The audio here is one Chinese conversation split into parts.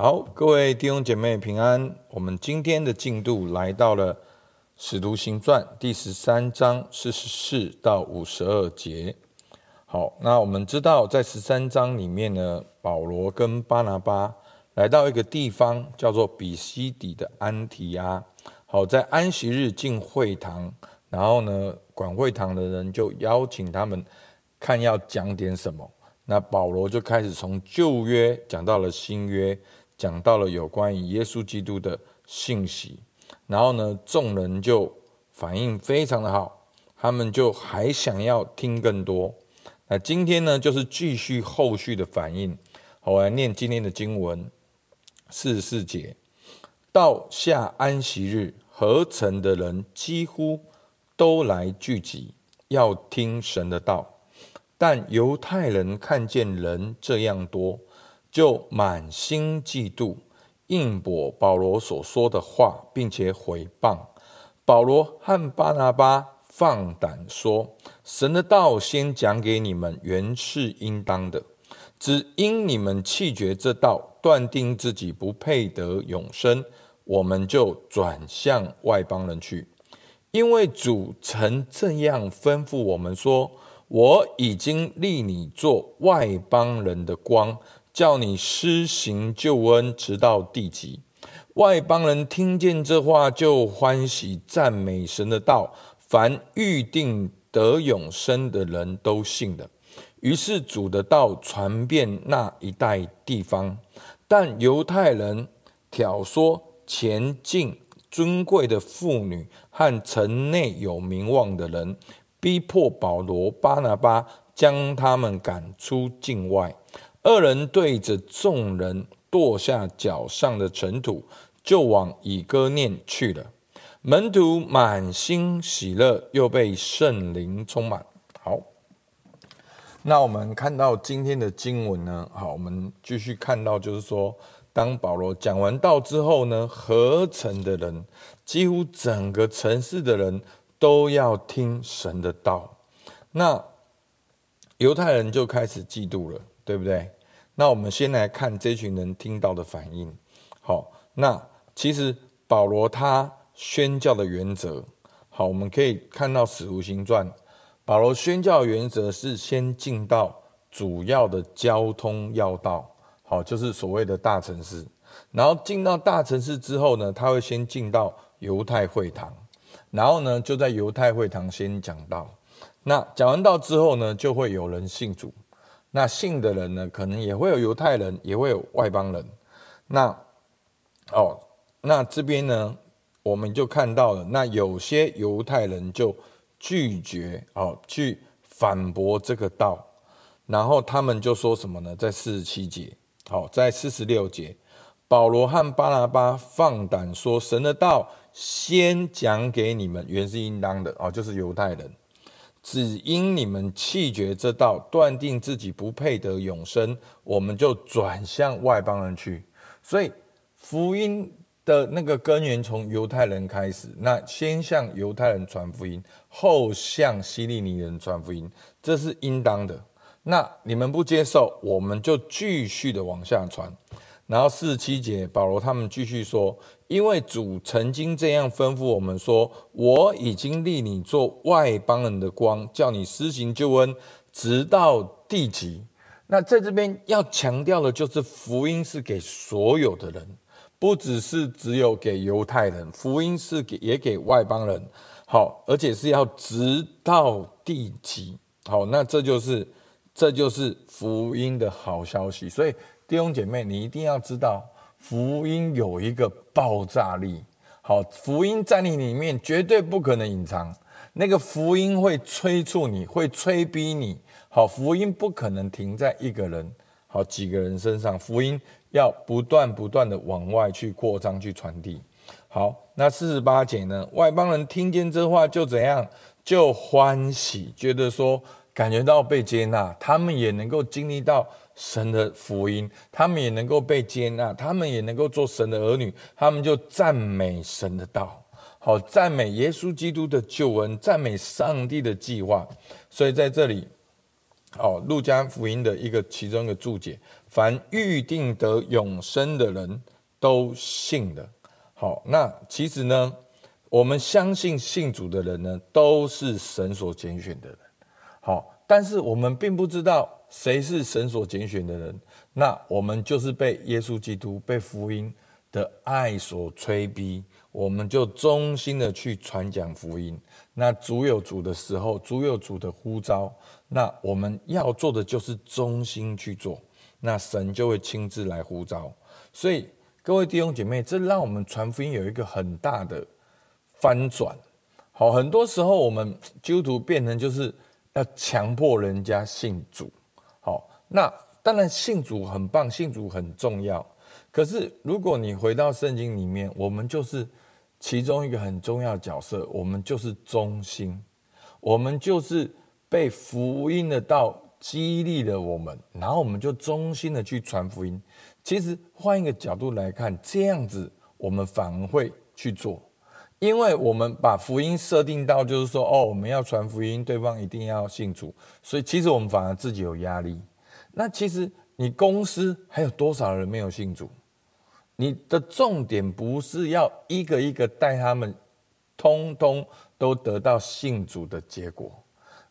好，各位弟兄姐妹平安。我们今天的进度来到了《使徒行传》第十三章四十四到五十二节。好，那我们知道，在十三章里面呢，保罗跟巴拿巴来到一个地方，叫做比西底的安提亚。好，在安息日进会堂，然后呢，管会堂的人就邀请他们，看要讲点什么。那保罗就开始从旧约讲到了新约。讲到了有关于耶稣基督的信息，然后呢，众人就反应非常的好，他们就还想要听更多。那今天呢，就是继续后续的反应。好，我来念今天的经文，四十四节，到下安息日，合城的人几乎都来聚集，要听神的道。但犹太人看见人这样多。就满心嫉妒，应驳保罗所说的话，并且毁谤保罗和巴拿巴，放胆说：神的道先讲给你们，原是应当的；只因你们弃绝这道，断定自己不配得永生，我们就转向外邦人去。因为主曾这样吩咐我们说：我已经立你做外邦人的光。叫你施行救恩，直到地极。外邦人听见这话，就欢喜赞美神的道。凡预定得永生的人都信了。于是主的道传遍那一带地方。但犹太人挑唆前进尊贵的妇女和城内有名望的人，逼迫保罗、巴拿巴，将他们赶出境外。二人对着众人跺下脚上的尘土，就往以哥念去了。门徒满心喜乐，又被圣灵充满。好，那我们看到今天的经文呢？好，我们继续看到，就是说，当保罗讲完道之后呢，合成的人，几乎整个城市的人都要听神的道。那犹太人就开始嫉妒了，对不对？那我们先来看这群人听到的反应。好，那其实保罗他宣教的原则，好，我们可以看到《使徒行传》，保罗宣教原则是先进到主要的交通要道，好，就是所谓的大城市。然后进到大城市之后呢，他会先进到犹太会堂，然后呢就在犹太会堂先讲道。那讲完道之后呢，就会有人信主。那信的人呢，可能也会有犹太人，也会有外邦人。那哦，那这边呢，我们就看到了，那有些犹太人就拒绝哦，去反驳这个道，然后他们就说什么呢？在四十七节，好，在四十六节，保罗和巴拿巴放胆说，神的道先讲给你们，原是应当的哦，就是犹太人。只因你们弃绝这道，断定自己不配得永生，我们就转向外邦人去。所以福音的那个根源从犹太人开始，那先向犹太人传福音，后向希利尼人传福音，这是应当的。那你们不接受，我们就继续的往下传。然后四十七节，保罗他们继续说。因为主曾经这样吩咐我们说：“我已经立你做外邦人的光，叫你施行救恩，直到地极。”那在这边要强调的就是，福音是给所有的人，不只是只有给犹太人，福音是给也给外邦人。好，而且是要直到地极。好，那这就是这就是福音的好消息。所以弟兄姐妹，你一定要知道。福音有一个爆炸力，好，福音在你里面绝对不可能隐藏，那个福音会催促你，会催逼你，好，福音不可能停在一个人，好，几个人身上，福音要不断不断的往外去扩张，去传递。好，那四十八节呢？外邦人听见这话就怎样？就欢喜，觉得说感觉到被接纳，他们也能够经历到。神的福音，他们也能够被接纳，他们也能够做神的儿女，他们就赞美神的道，好，赞美耶稣基督的救恩，赞美上帝的计划。所以在这里，哦，路加福音的一个其中一个注解，凡预定得永生的人都信了。好，那其实呢，我们相信信主的人呢，都是神所拣选的人。好，但是我们并不知道谁是神所拣选的人。那我们就是被耶稣基督、被福音的爱所催逼，我们就忠心的去传讲福音。那主有主的时候，主有主的呼召，那我们要做的就是忠心去做。那神就会亲自来呼召。所以各位弟兄姐妹，这让我们传福音有一个很大的翻转。好，很多时候我们基督徒变成就是要强迫人家信主。好，那当然信主很棒，信主很重要。可是，如果你回到圣经里面，我们就是其中一个很重要的角色，我们就是中心，我们就是被福音的道激励了我们，然后我们就忠心的去传福音。其实换一个角度来看，这样子我们反而会去做，因为我们把福音设定到就是说，哦，我们要传福音，对方一定要信主，所以其实我们反而自己有压力。那其实你公司还有多少人没有信主？你的重点不是要一个一个带他们，通通都得到信主的结果。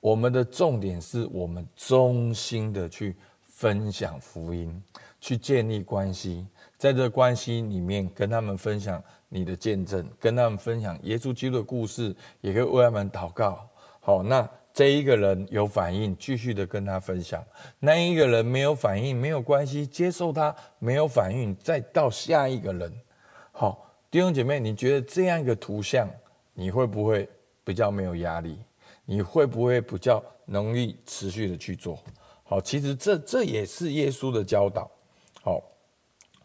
我们的重点是我们衷心的去分享福音，去建立关系，在这关系里面跟他们分享你的见证，跟他们分享耶稣基督的故事，也可以为他们祷告。好，那。这一个人有反应，继续的跟他分享；那一个人没有反应，没有关系，接受他没有反应，再到下一个人。好，弟兄姐妹，你觉得这样一个图像，你会不会比较没有压力？你会不会比较容易持续的去做？好，其实这这也是耶稣的教导。好，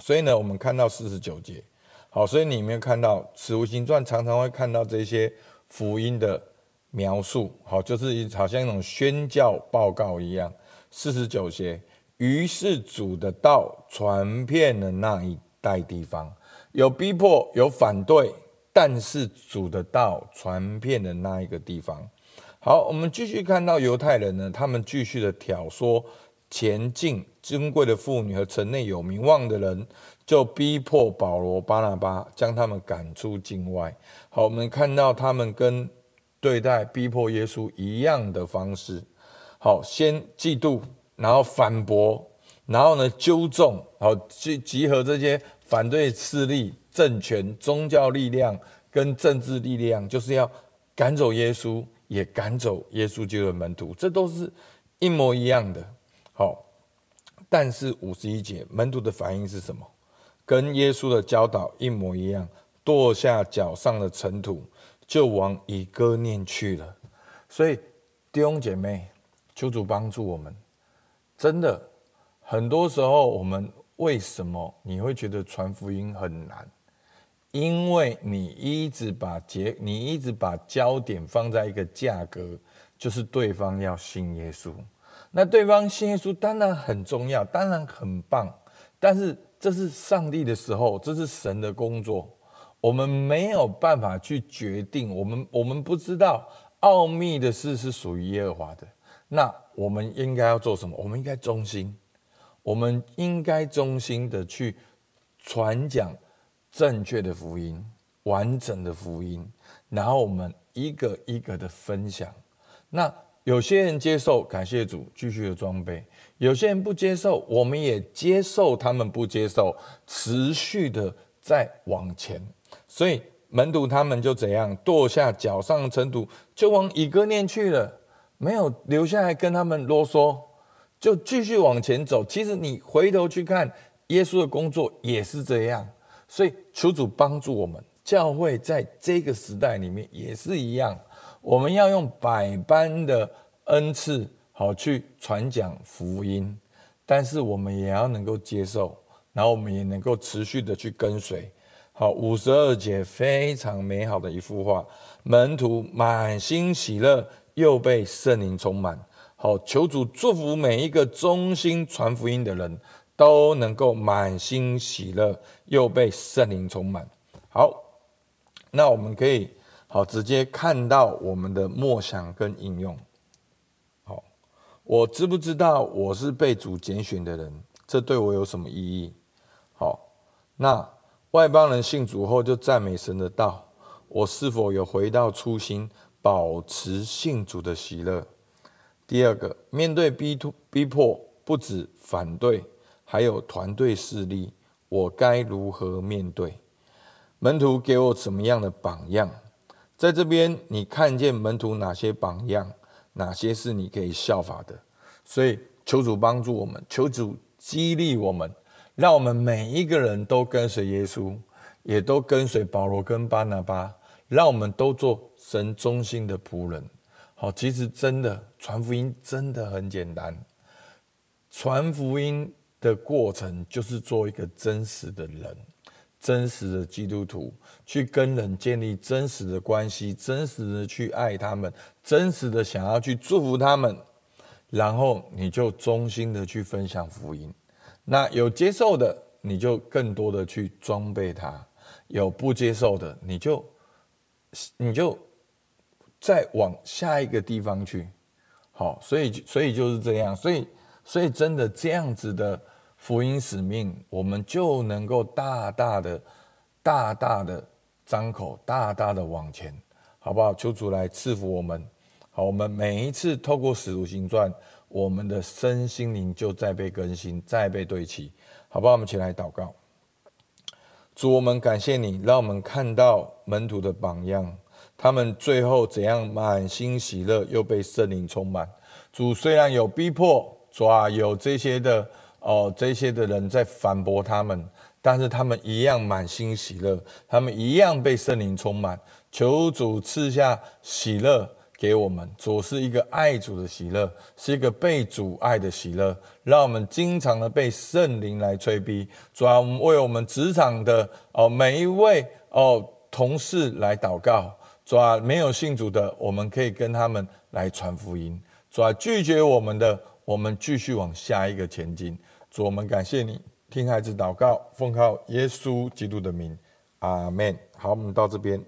所以呢，我们看到四十九节。好，所以你有没有看到《使徒行传》常常会看到这些福音的。描述好，就是好像一种宣教报告一样。四十九节，于是主的道传遍了那一带地方，有逼迫，有反对，但是主的道传遍了那一个地方。好，我们继续看到犹太人呢，他们继续的挑唆前进尊贵的妇女和城内有名望的人，就逼迫保罗、巴拿巴，将他们赶出境外。好，我们看到他们跟对待逼迫耶稣一样的方式，好，先嫉妒，然后反驳，然后呢纠众，好集集合这些反对势力、政权、宗教力量跟政治力量，就是要赶走耶稣，也赶走耶稣基督的门徒，这都是一模一样的。好，但是五十一节门徒的反应是什么？跟耶稣的教导一模一样，跺下脚上的尘土。就往以哥念去了，所以弟兄姐妹，求主帮助我们。真的，很多时候我们为什么你会觉得传福音很难？因为你一直把结，你一直把焦点放在一个价格，就是对方要信耶稣。那对方信耶稣当然很重要，当然很棒，但是这是上帝的时候，这是神的工作。我们没有办法去决定，我们我们不知道奥秘的事是属于耶和华的。那我们应该要做什么？我们应该忠心，我们应该忠心的去传讲正确的福音、完整的福音，然后我们一个一个的分享。那有些人接受，感谢主，继续的装备；有些人不接受，我们也接受他们不接受，持续的在往前。所以门徒他们就怎样跺下脚上的尘土，就往以哥念去了，没有留下来跟他们啰嗦，就继续往前走。其实你回头去看耶稣的工作也是这样，所以求主帮助我们，教会在这个时代里面也是一样，我们要用百般的恩赐好去传讲福音，但是我们也要能够接受，然后我们也能够持续的去跟随。好，五十二节非常美好的一幅画，门徒满心喜乐，又被圣灵充满。好，求主祝福每一个忠心传福音的人，都能够满心喜乐，又被圣灵充满。好，那我们可以好直接看到我们的默想跟应用。好，我知不知道我是被主拣选的人？这对我有什么意义？好，那外邦人信主后就赞美神的道，我是否有回到初心，保持信主的喜乐？第二个，面对逼逼迫，不止反对，还有团队势力，我该如何面对？门徒给我什么样的榜样？在这边，你看见门徒哪些榜样？哪些是你可以效法的？所以，求主帮助我们，求主激励我们，让我们每一个人都跟随耶稣，也都跟随保罗跟巴拿巴，让我们都做神忠心的仆人。好，其实真的传福音真的很简单。传福音的过程就是做一个真实的人，真实的基督徒，去跟人建立真实的关系，真实的去爱他们，真实的想要去祝福他们，然后你就衷心的去分享福音。那有接受的，你就更多的去装备他；有不接受的，你就你就。再往下一个地方去，好，所以所以就是这样，所以所以真的这样子的福音使命，我们就能够大大的、大大的张口，大大的往前，好不好？求主来赐福我们。好，我们每一次透过使徒行传，我们的身心灵就在被更新，在被对齐，好不好？我们起来祷告。主，我们感谢你，让我们看到门徒的榜样。他们最后怎样满心喜乐，又被圣灵充满。主虽然有逼迫，主啊，有这些的哦，这些的人在反驳他们，但是他们一样满心喜乐，他们一样被圣灵充满。求主赐下喜乐给我们，主是一个爱主的喜乐，是一个被主爱的喜乐，让我们经常的被圣灵来催逼。主啊，为我们职场的哦每一位哦同事来祷告。主啊，没有信主的，我们可以跟他们来传福音。主啊，拒绝我们的，我们继续往下一个前进。主，我们感谢你，听孩子祷告，奉靠耶稣基督的名，阿门。好，我们到这边。